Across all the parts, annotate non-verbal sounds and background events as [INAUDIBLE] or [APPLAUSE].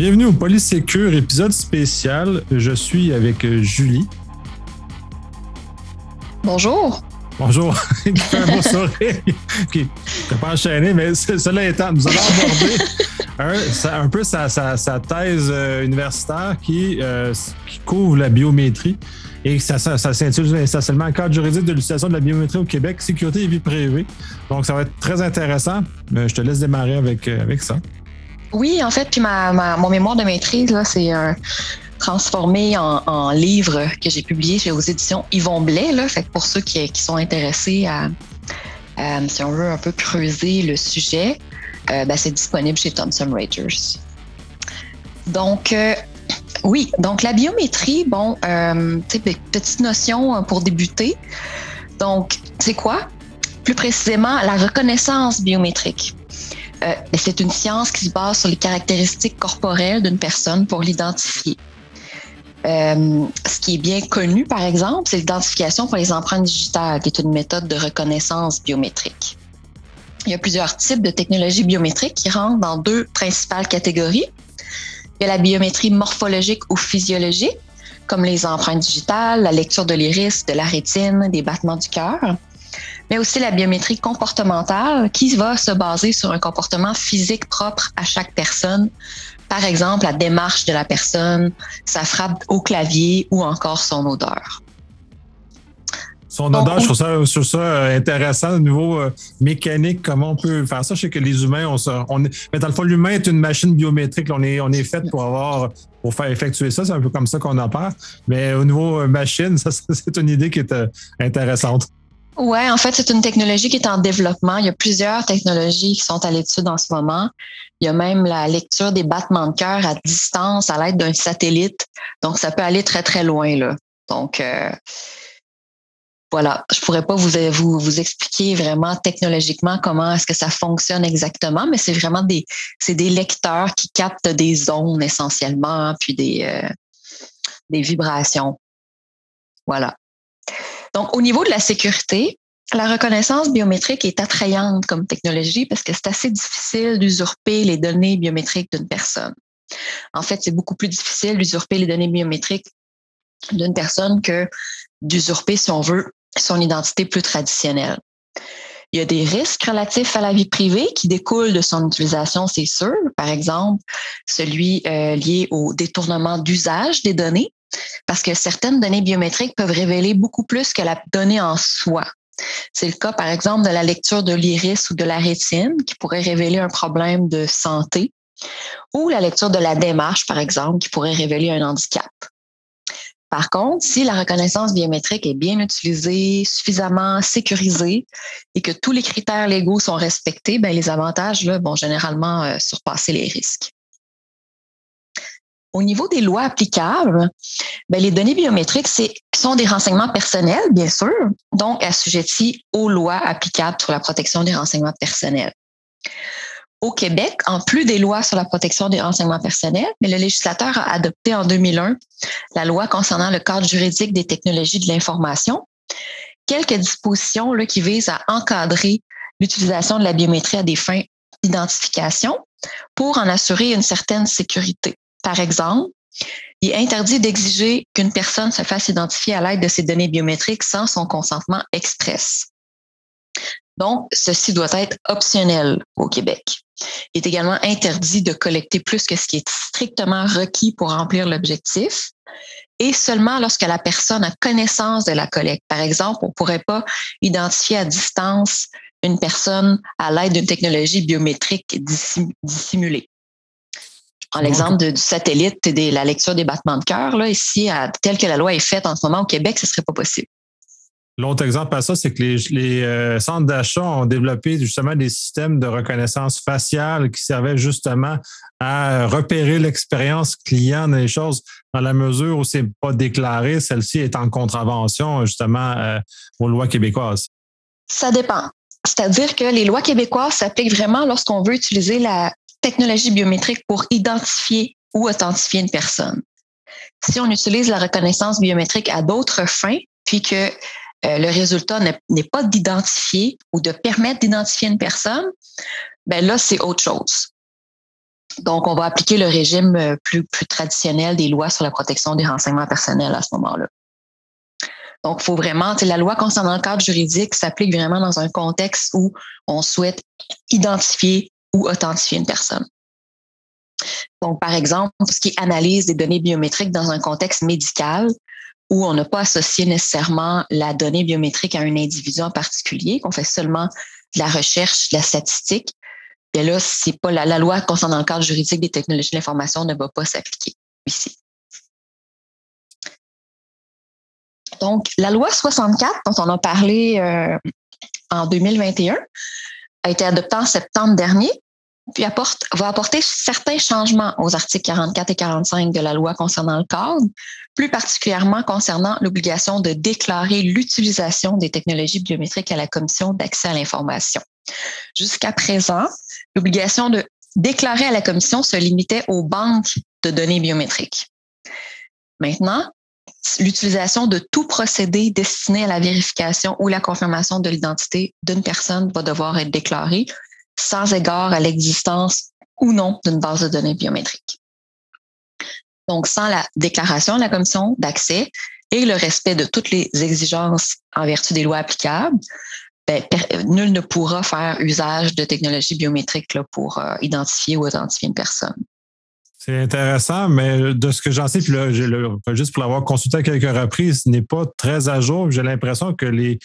Bienvenue au Polysécure, épisode spécial. Je suis avec euh, Julie. Bonjour. Bonjour. [LAUGHS] Qui fait un beau sourire. Qui n'a pas enchaîné, mais ce- cela étant, nous allons aborder [LAUGHS] un, peu sa, sa- sa thèse euh, universitaire qui, euh, qui couvre la biométrie et ça, ça, ça s'intitule essentiellement Cadre juridique de l'utilisation de la biométrie au Québec, sécurité et vie privée. Donc, ça va être très intéressant. Je te laisse démarrer avec, avec ça. Oui, en fait, puis ma, ma- mon mémoire de maîtrise, là, c'est un transformé en, en livre que j'ai publié chez aux éditions Yvon Blais. Là. Fait que pour ceux qui, qui sont intéressés à, si on veut, un peu creuser le sujet, euh, ben, c'est disponible chez Thomson Reuters. Donc, euh, oui, donc la biométrie, bon, euh, petite notion euh, pour débuter. Donc, c'est quoi? Plus précisément, la reconnaissance biométrique. Euh, c'est une science qui se base sur les caractéristiques corporelles d'une personne pour l'identifier. Euh, ce qui est bien connu, par exemple, c'est l'identification pour les empreintes digitales, qui est une méthode de reconnaissance biométrique. Il y a plusieurs types de technologies biométriques qui rentrent dans deux principales catégories. Il y a la biométrie morphologique ou physiologique, comme les empreintes digitales, la lecture de l'iris, de la rétine, des battements du cœur mais aussi la biométrie comportementale qui va se baser sur un comportement physique propre à chaque personne. Par exemple, la démarche de la personne, sa frappe au clavier ou encore son odeur. Son odeur, je trouve ça, je trouve ça euh, intéressant au niveau euh, mécanique, comment on peut faire ça. Je sais que les humains, on se, on mais dans le fond, l'humain est une machine biométrique. On est, on est fait pour avoir, pour faire effectuer ça. C'est un peu comme ça qu'on en parle. Mais au niveau euh, machine, [LAUGHS] ça, c'est une idée qui est euh, intéressante. Ouais, en fait, c'est une technologie qui est en développement. Il y a plusieurs technologies qui sont à l'étude en ce moment. Il y a même la lecture des battements de cœur à distance à l'aide d'un satellite. Donc, ça peut aller très, très loin, là. Donc, euh, voilà, je pourrais pas vous, vous, vous expliquer vraiment technologiquement comment est-ce que ça fonctionne exactement, mais c'est vraiment des, c'est des lecteurs qui captent des ondes essentiellement, puis des, euh, des vibrations. Voilà. Donc, au niveau de la sécurité, la reconnaissance biométrique est attrayante comme technologie parce que c'est assez difficile d'usurper les données biométriques d'une personne. En fait, c'est beaucoup plus difficile d'usurper les données biométriques d'une personne que d'usurper, si on veut, son identité plus traditionnelle. Il y a des risques relatifs à la vie privée qui découlent de son utilisation, c'est sûr. Par exemple, celui euh, lié au détournement d'usage des données, parce que certaines données biométriques peuvent révéler beaucoup plus que la donnée en soi. C'est le cas, par exemple, de la lecture de l'iris ou de la rétine qui pourrait révéler un problème de santé, ou la lecture de la démarche, par exemple, qui pourrait révéler un handicap. Par contre, si la reconnaissance biométrique est bien utilisée, suffisamment sécurisée et que tous les critères légaux sont respectés, ben, les avantages vont généralement euh, surpasser les risques. Au niveau des lois applicables, ben, les données biométriques sont des renseignements personnels, bien sûr, donc assujettis aux lois applicables sur la protection des renseignements personnels. Au Québec, en plus des lois sur la protection des renseignements personnels, mais le législateur a adopté en 2001 la loi concernant le cadre juridique des technologies de l'information, quelques dispositions là, qui visent à encadrer l'utilisation de la biométrie à des fins d'identification pour en assurer une certaine sécurité. Par exemple, il est interdit d'exiger qu'une personne se fasse identifier à l'aide de ces données biométriques sans son consentement express. Donc, ceci doit être optionnel au Québec. Il est également interdit de collecter plus que ce qui est strictement requis pour remplir l'objectif et seulement lorsque la personne a connaissance de la collecte. Par exemple, on ne pourrait pas identifier à distance une personne à l'aide d'une technologie biométrique dissimulée. En l'exemple du satellite et de la lecture des battements de cœur, là, ici, à, tel que la loi est faite en ce moment au Québec, ce ne serait pas possible. L'autre exemple à ça, c'est que les, les euh, centres d'achat ont développé justement des systèmes de reconnaissance faciale qui servaient justement à repérer l'expérience client dans les choses dans la mesure où c'est pas déclaré, celle-ci est en contravention justement euh, aux lois québécoises. Ça dépend. C'est-à-dire que les lois québécoises s'appliquent vraiment lorsqu'on veut utiliser la technologie biométrique pour identifier ou authentifier une personne. Si on utilise la reconnaissance biométrique à d'autres fins, puis que euh, le résultat n'est pas d'identifier ou de permettre d'identifier une personne, ben là, c'est autre chose. Donc, on va appliquer le régime euh, plus, plus traditionnel des lois sur la protection des renseignements personnels à ce moment-là. Donc, il faut vraiment, la loi concernant le cadre juridique s'applique vraiment dans un contexte où on souhaite identifier ou authentifier une personne. Donc, par exemple, ce qui analyse des données biométriques dans un contexte médical où on n'a pas associé nécessairement la donnée biométrique à un individu en particulier, qu'on fait seulement de la recherche, de la statistique, et là, c'est pas la, la loi concernant le cadre juridique des technologies de l'information ne va pas s'appliquer ici. Donc, la loi 64, dont on a parlé euh, en 2021, a été adoptée en septembre dernier, puis apporte, va apporter certains changements aux articles 44 et 45 de la loi concernant le cadre, plus particulièrement concernant l'obligation de déclarer l'utilisation des technologies biométriques à la Commission d'accès à l'information. Jusqu'à présent, l'obligation de déclarer à la Commission se limitait aux banques de données biométriques. Maintenant, l'utilisation de tout procédé destiné à la vérification ou la confirmation de l'identité d'une personne va devoir être déclarée sans égard à l'existence ou non d'une base de données biométriques. Donc, sans la déclaration de la commission d'accès et le respect de toutes les exigences en vertu des lois applicables, ben, nul ne pourra faire usage de technologies biométriques pour euh, identifier ou authentifier une personne. C'est intéressant, mais de ce que j'en sais, puis là, juste pour l'avoir consulté à quelques reprises, n'est pas très à jour. J'ai l'impression que les,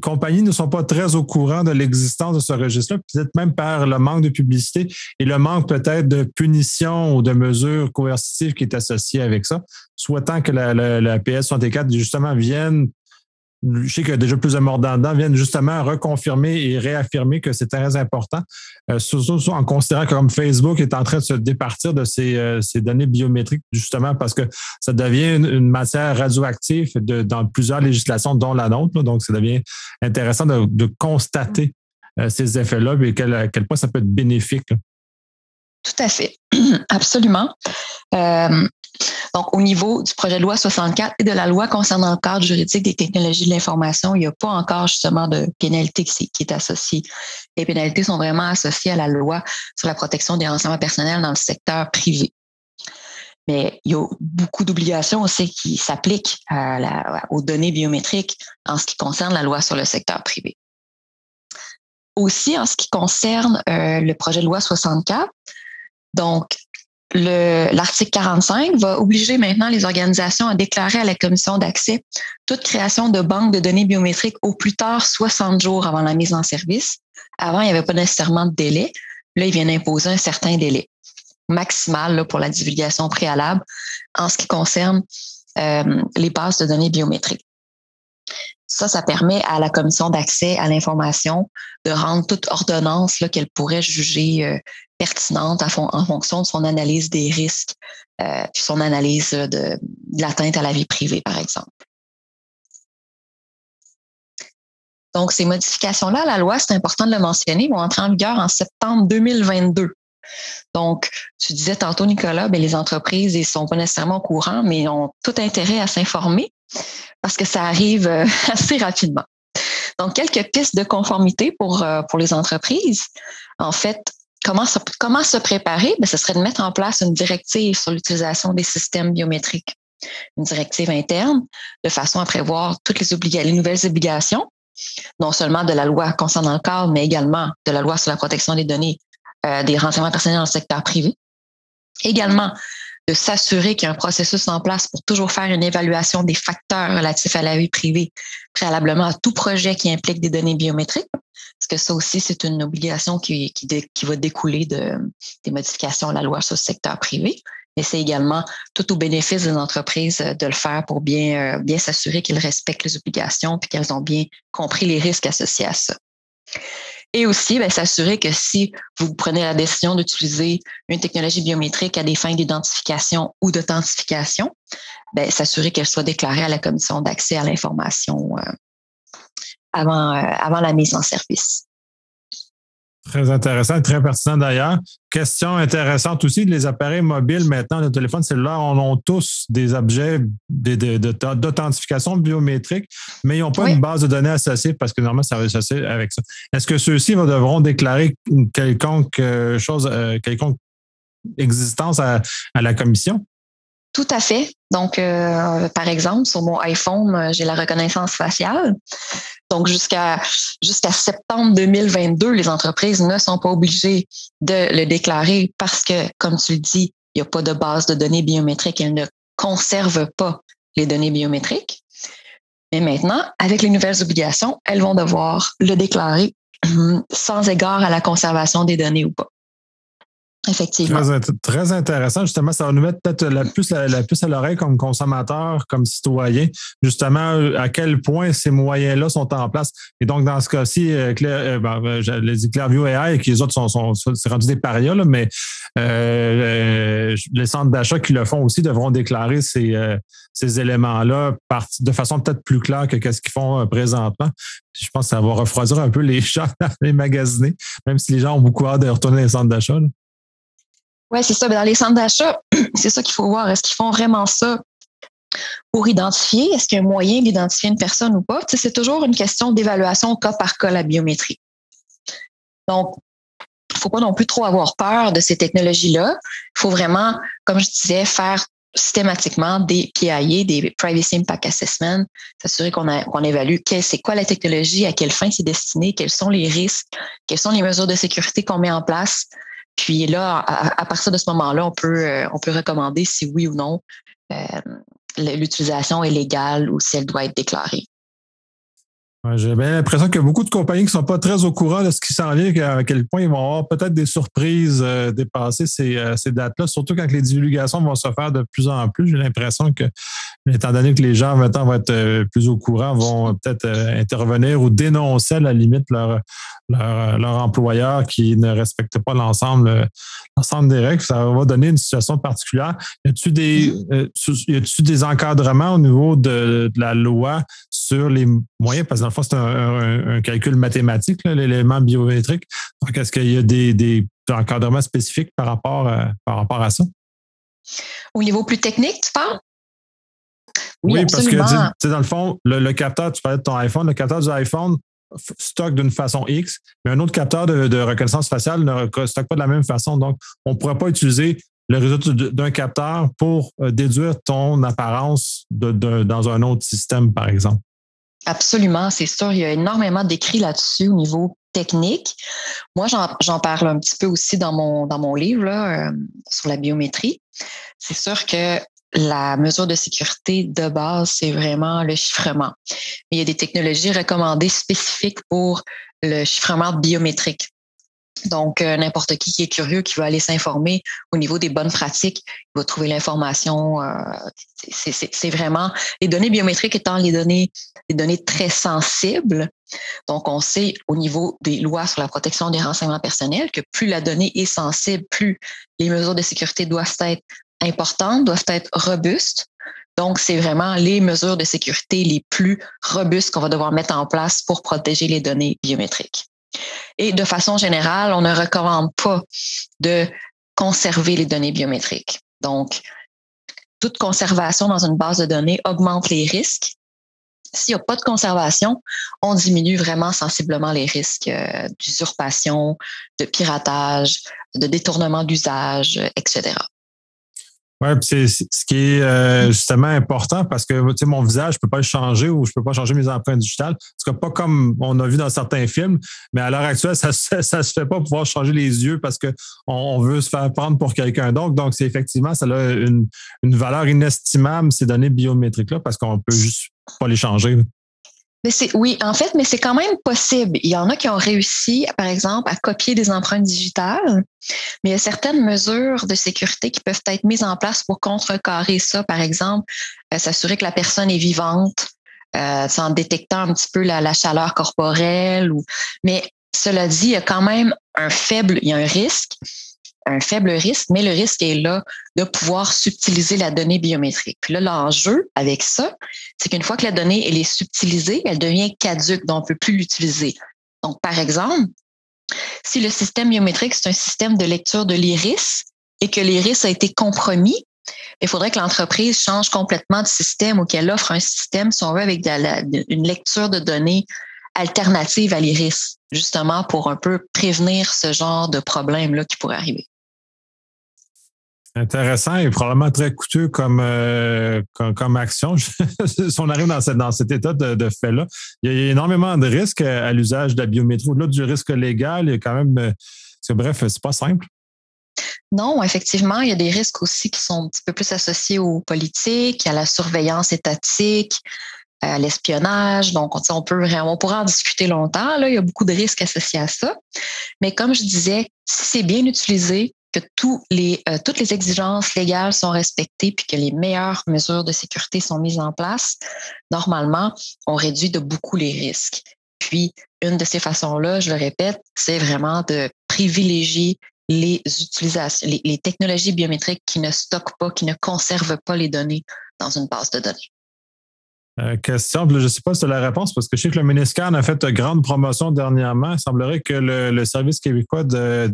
compagnies ne sont pas très au courant de l'existence de ce registre-là, peut-être même par le manque de publicité et le manque peut-être de punition ou de mesures coercitives qui est associé avec ça, souhaitant que la, la, la PS64 justement vienne je sais qu'il y a déjà plus de mordants dedans, viennent justement reconfirmer et réaffirmer que c'est très important, euh, surtout en considérant que comme Facebook est en train de se départir de ces, euh, données biométriques, justement parce que ça devient une, matière radioactive dans plusieurs législations, dont la nôtre. donc, ça devient intéressant de, constater euh, ces effets-là et quel, à quel point ça peut être bénéfique. Tout à fait, [CLEARS THROAT] absolument. Donc, au niveau du projet de loi 64 et de la loi concernant le cadre juridique des technologies de l'information, il n'y a pas encore justement de pénalité qui, est associée. Les pénalités sont vraiment associées à la loi sur la protection des renseignements personnels dans le secteur privé. Mais il y a beaucoup d'obligations aussi qui s'appliquent aux données biométriques en ce qui concerne la loi sur le secteur privé. Aussi, en ce qui concerne euh, le projet de loi 64, donc l'article 45 va obliger maintenant les organisations à déclarer à la commission d'accès toute création de banques de données biométriques au plus tard 60 jours avant la mise en service. Avant, il n'y avait pas nécessairement de délai. Là, ils viennent imposer un certain délai maximal pour la divulgation préalable en ce qui concerne euh, les bases de données biométriques. Ça, ça permet à la commission d'accès à l'information de rendre toute ordonnance qu'elle pourrait juger euh, pertinente en fonction de son analyse des risques, euh, puis son analyse de, l'atteinte à la vie privée, par exemple. Donc, ces modifications-là la loi, c'est important de le mentionner, vont entrer en vigueur en septembre 2022. Donc, tu disais tantôt, Nicolas, bien, les entreprises ne sont pas nécessairement au courant, mais ont tout intérêt à s'informer parce que ça arrive euh, [LAUGHS] assez rapidement. Donc, quelques pistes de conformité pour, euh, pour les entreprises. En fait, comment se, préparer? Bien, ce serait de mettre en place une directive sur l'utilisation des systèmes biométriques, une directive interne, de façon à prévoir toutes les, les nouvelles obligations, non seulement de la loi concernant le cadre, mais également de la loi sur la protection des données euh, des renseignements personnels dans le secteur privé. Également, de s'assurer qu'il y a un processus en place pour toujours faire une évaluation des facteurs relatifs à la vie privée préalablement à tout projet qui implique des données biométriques. Parce que ça aussi, c'est une obligation qui, qui, va découler de, des modifications à la loi sur le secteur privé. Mais c'est également tout au bénéfice des entreprises de le faire pour bien, euh, bien s'assurer qu'elles respectent les obligations et qu'elles ont bien compris les risques associés à ça. Et aussi, ben, s'assurer que si vous prenez la décision d'utiliser une technologie biométrique à des fins d'identification ou d'authentification, ben, s'assurer qu'elle soit déclarée à la commission d'accès à l'information euh, euh, avant la mise en service. Très intéressant et très pertinent d'ailleurs. Question intéressante aussi, les appareils mobiles maintenant, le téléphone cellulaire, on a tous des objets d'authentification biométrique, mais ils n'ont pas une base de données associée parce que normalement, ça va associé avec ça. Est-ce que ceux-ci devront déclarer quelconque euh, chose, euh, quelconque existence à, la commission? Tout à fait. Donc, euh, par exemple, sur mon iPhone, euh, j'ai la reconnaissance faciale. Donc, jusqu'à jusqu'à septembre 2022, les entreprises ne sont pas obligées de le déclarer parce que, comme tu le dis, il n'y a pas de base de données biométriques. Elles ne conservent pas les données biométriques. Mais maintenant, avec les nouvelles obligations, elles vont devoir le déclarer [CLEARS THROAT] sans égard à la conservation des données ou pas. Effectivement. Très, intéressant. Justement, ça va nous mettre peut-être la puce, la, à l'oreille comme consommateur, comme citoyen, justement, à quel point ces moyens-là sont en place. Et donc, dans ce cas-ci, euh, Claire, euh, ben, Clairview AI et qui les autres sont, sont, c'est rendu des parias, mais euh, les centres d'achat qui le font aussi devront déclarer ces, ces éléments-là de façon peut-être plus claire que ce qu'ils font présentement. Je pense que ça va refroidir un peu les [LAUGHS] chats les magasiner, même si les gens ont beaucoup hâte de retourner dans les centres d'achat. Oui, c'est ça. Dans les centres d'achat, [CLEARS THROAT] c'est ça qu'il faut voir. Est-ce qu'ils font vraiment ça pour identifier? Est-ce qu'il y a un moyen d'identifier une personne ou pas? c'est toujours une question d'évaluation cas par cas, la biométrie. Donc, il ne faut pas non plus trop avoir peur de ces technologies-là. Il faut vraiment, comme je disais, faire systématiquement des PIA, des Privacy Impact Assessment, s'assurer qu'on qu'on évalue c'est quoi la technologie, à quelle fin c'est destiné, quels sont les risques, quelles sont les mesures de sécurité qu'on met en place puis là, à, partir de ce moment-là, on peut, euh, on peut recommander si oui ou non euh, l'utilisation est légale ou si elle doit être déclarée. J'ai bien l'impression qu'il y a beaucoup de compagnies qui ne sont pas très au courant de ce qui s'en vient, à quel point ils vont avoir peut-être des surprises euh, dépasser ces, euh, ces dates-là, surtout quand les divulgations vont se faire de plus en plus. J'ai l'impression que, étant donné que les gens maintenant vont être euh, plus au courant, vont peut-être intervenir ou dénoncer à la limite leur, leur, employeur qui ne respecte pas l'ensemble des règles. Ça va donner une situation particulière. Y a-t-il des, des encadrements au niveau de, de la loi sur les moyens? Parce que c'est un, calcul mathématique, l'élément biométrique. Donc, est-ce qu'il y a des, encadrements spécifiques par rapport, à, par rapport à ça? Au niveau plus technique, tu parles? Oui, parce que dans le fond, le, capteur, tu parlais de ton iPhone, le capteur du iPhone stocke d'une façon X, mais un autre capteur de, reconnaissance faciale ne stocke pas de la même façon. Donc, on ne pourrait pas utiliser le résultat d'un capteur pour euh, déduire ton apparence dans un autre système, par exemple. Absolument, c'est sûr. Il y a énormément d'écrits là-dessus au niveau technique. Moi, j'en parle un petit peu aussi dans mon, dans mon livre euh, sur la biométrie. C'est sûr que la mesure de sécurité de base, c'est vraiment le chiffrement. Il y a des technologies recommandées spécifiques pour le chiffrement biométrique. Donc, euh, n'importe qui qui est curieux, qui veut aller s'informer au niveau des bonnes pratiques, il va trouver l'information. Euh, c'est vraiment les données biométriques étant les données, les données très sensibles. Donc, on sait au niveau des lois sur la protection des renseignements personnels que plus la donnée est sensible, plus les mesures de sécurité doivent être importantes, doivent être robustes. Donc, c'est vraiment les mesures de sécurité les plus robustes qu'on va devoir mettre en place pour protéger les données biométriques. Et de façon générale, on ne recommande pas de conserver les données biométriques. Donc, toute conservation dans une base de données augmente les risques. S'il n'y a pas de conservation, on diminue vraiment sensiblement les risques euh, d'usurpation, de piratage, de détournement d'usage, etc. Oui, c'est ce qui est euh, justement important parce que tu sais, mon visage, je peux pas le changer ou je peux pas changer mes empreintes digitales. Ce n'est pas comme on a vu dans certains films, mais à l'heure actuelle, ça ne [LAUGHS] se fait pas pouvoir changer les yeux parce qu'on on veut se faire prendre pour quelqu'un d'autre. Donc, c'est effectivement, ça a une, une valeur inestimable, ces données biométriques-là, parce qu'on peut juste pas les changer. Mais c'est oui, en fait, mais c'est quand même possible. Il y en a qui ont réussi, par exemple, à copier des empreintes digitales, mais il y a certaines mesures de sécurité qui peuvent être mises en place pour contrecarrer ça. Par exemple, euh, s'assurer que la personne est vivante, euh, en détectant un petit peu la, la chaleur corporelle. Ou... Mais cela dit, il y a quand même un faible, il y a un risque un faible risque, mais le risque est là de pouvoir subtiliser la donnée biométrique. Puis là, l'enjeu avec ça, c'est qu'une fois que la donnée elle est subtilisée, elle devient caduque, donc on ne peut plus l'utiliser. Donc, par exemple, si le système biométrique, c'est un système de lecture de l'iris et que l'iris a été compromis, il faudrait que l'entreprise change complètement de système ou qu'elle offre un système, si on veut, avec une lecture de données alternative à l'iris, justement pour un peu prévenir ce genre de problème-là qui pourrait arriver. Intéressant et probablement très coûteux comme, euh, comme, action. [LAUGHS] si on arrive dans, dans cet état de, fait-là, il y a énormément de risques à, l'usage de la biométrie. Au-delà du risque légal, il y a quand même. Euh, bref, c'est pas simple. Non, effectivement, il y a des risques aussi qui sont un petit peu plus associés aux politiques, à la surveillance étatique, à l'espionnage. Donc, on, peut on pourra en discuter longtemps. Là. Il y a beaucoup de risques associés à ça. Mais comme je disais, si c'est bien utilisé, que tous les, euh, toutes les exigences légales sont respectées puis que les meilleures mesures de sécurité sont mises en place, normalement, on réduit de beaucoup les risques. Puis, une de ces façons-là, je le répète, c'est vraiment de privilégier les utilisations, les, les technologies biométriques qui ne stockent pas, qui ne conservent pas les données dans une base de données. Euh, question, je ne sais pas si c'est la réponse, parce que je sais que le Miniscan a fait grande promotion dernièrement. Il semblerait que le, service québécois euh,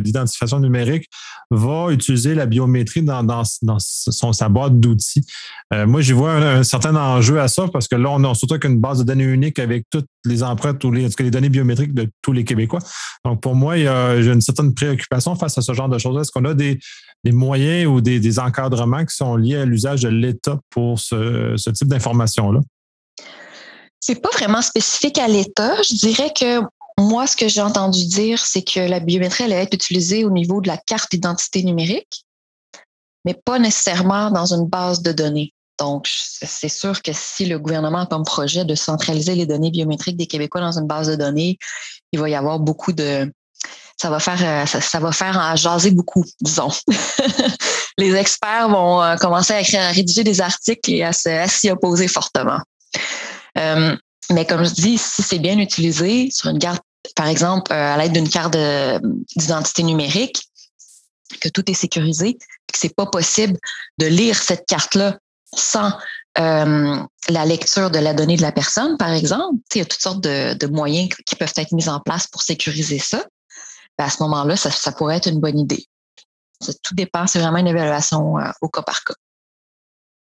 d'identification numérique va utiliser la biométrie dans, son, sa boîte d'outils. Euh, moi, j'y vois un, certain enjeu à ça, parce que là, on a surtout qu'une base de données unique avec toutes les empreintes, tous les, les données biométriques de tous les Québécois. Donc, pour moi, j'ai une certaine préoccupation face à ce genre de choses. Est-ce qu'on a des, moyens ou des, encadrements qui sont liés à l'usage de l'État pour ce, ce type d'information-là? C'est pas vraiment spécifique à l'État. Je dirais que moi, ce que j'ai entendu dire, c'est que la biométrie allait être utilisée au niveau de la carte d'identité numérique, mais pas nécessairement dans une base de données. Donc, c'est sûr que si le gouvernement a comme projet de centraliser les données biométriques des Québécois dans une base de données, il va y avoir beaucoup de, ça va faire euh, ça, va faire en jaser beaucoup, disons. [LAUGHS] les experts vont euh, commencer à, à rédiger des articles et à s'y opposer fortement. Euh, mais comme je dis, si c'est bien utilisé sur une carte, par exemple, à l'aide d'une carte d'identité numérique, que tout est sécurisé, que c'est pas possible de lire cette carte-là sans la lecture de la donnée de la personne, par exemple. Il y a toutes sortes de, moyens qui peuvent être mis en place pour sécuriser ça. Ben, à ce moment-là, ça, pourrait être une bonne idée. tout dépend, c'est vraiment une évaluation euh, au cas par cas.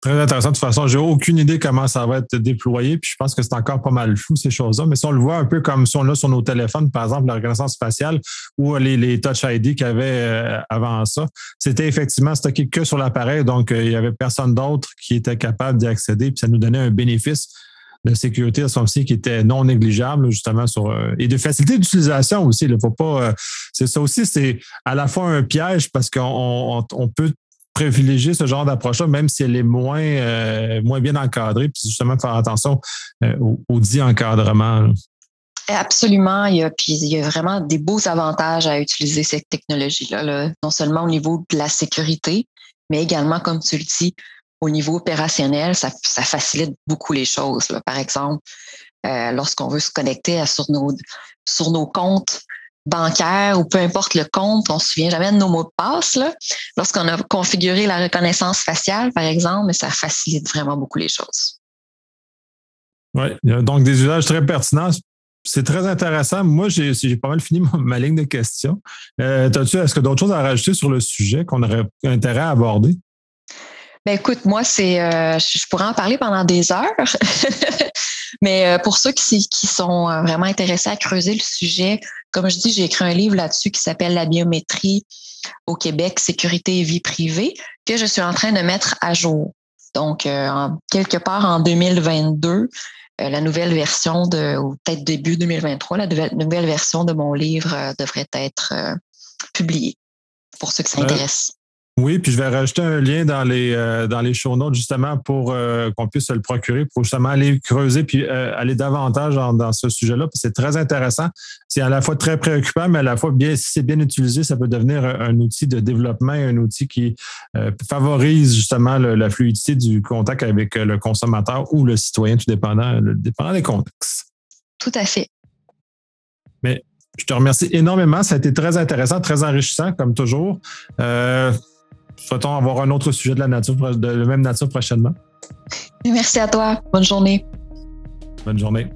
Très intéressant. De toute façon, j'ai aucune idée comment ça va être déployé. Puis je pense que c'est encore pas mal flou, ces choses-là. Mais si on le voit un peu comme si on l'a sur nos téléphones, par exemple, la reconnaissance faciale ou les, Touch ID qu'il y avait euh, avant ça, c'était effectivement stocké que sur l'appareil. Donc, euh, il n'y avait personne d'autre qui était capable d'y accéder. Puis ça nous donnait un bénéfice de sécurité à son site qui était non négligeable, justement, sur euh, et de facilité d'utilisation aussi. Il faut pas. Euh, c'est ça aussi, c'est à la fois un piège parce qu'on on, peut privilégier ce genre d'approche-là, même si elle est moins, euh, moins bien encadrée, puis justement faire attention au, dit encadrement. Absolument. Il y, a, puis il y a vraiment des beaux avantages à utiliser cette technologie-là, là, non seulement au niveau de la sécurité, mais également, comme tu le dis, au niveau opérationnel, ça, facilite beaucoup les choses. Par exemple, euh, lorsqu'on veut se connecter sur, nos, comptes bancaires ou peu importe le compte, on ne se souvient jamais de nos mots de passe. Lorsqu'on a configuré la reconnaissance faciale, par exemple, ça facilite vraiment beaucoup les choses. Oui, donc des usages très pertinents. C'est très intéressant. Moi, j'ai pas mal fini ma, ligne de questions. Euh, est-ce que d'autres choses à rajouter sur le sujet qu'on aurait intérêt à aborder? Ben écoute, moi, c'est, euh, je pourrais en parler pendant des heures, [LAUGHS] mais euh, pour ceux qui, qui sont euh, vraiment intéressés à creuser le sujet, comme je dis, j'ai écrit un livre là-dessus qui s'appelle La biométrie au Québec, sécurité et vie privée, que je suis en train de mettre à jour. Donc, quelque part en 2022, la nouvelle version de, ou peut-être début 2023, la nouvelle, version de mon livre devrait être publiée pour ceux qui s'intéressent. Oui, puis je vais rajouter un lien dans les euh, dans les show notes justement pour euh, qu'on puisse se le procurer pour justement aller creuser puis euh, aller davantage dans, ce sujet-là. C'est très intéressant. C'est à la fois très préoccupant, mais à la fois bien si c'est bien utilisé, ça peut devenir un, outil de développement, un outil qui favorise justement la fluidité du contact avec le consommateur ou le citoyen, tout dépendant, dépendant des contextes. Tout à fait. Mais je te remercie énormément. Ça a été très intéressant, très enrichissant, comme toujours. Souhaitons avoir un autre sujet de la nature, de la même nature prochainement. Merci à toi. Bonne journée. Bonne journée.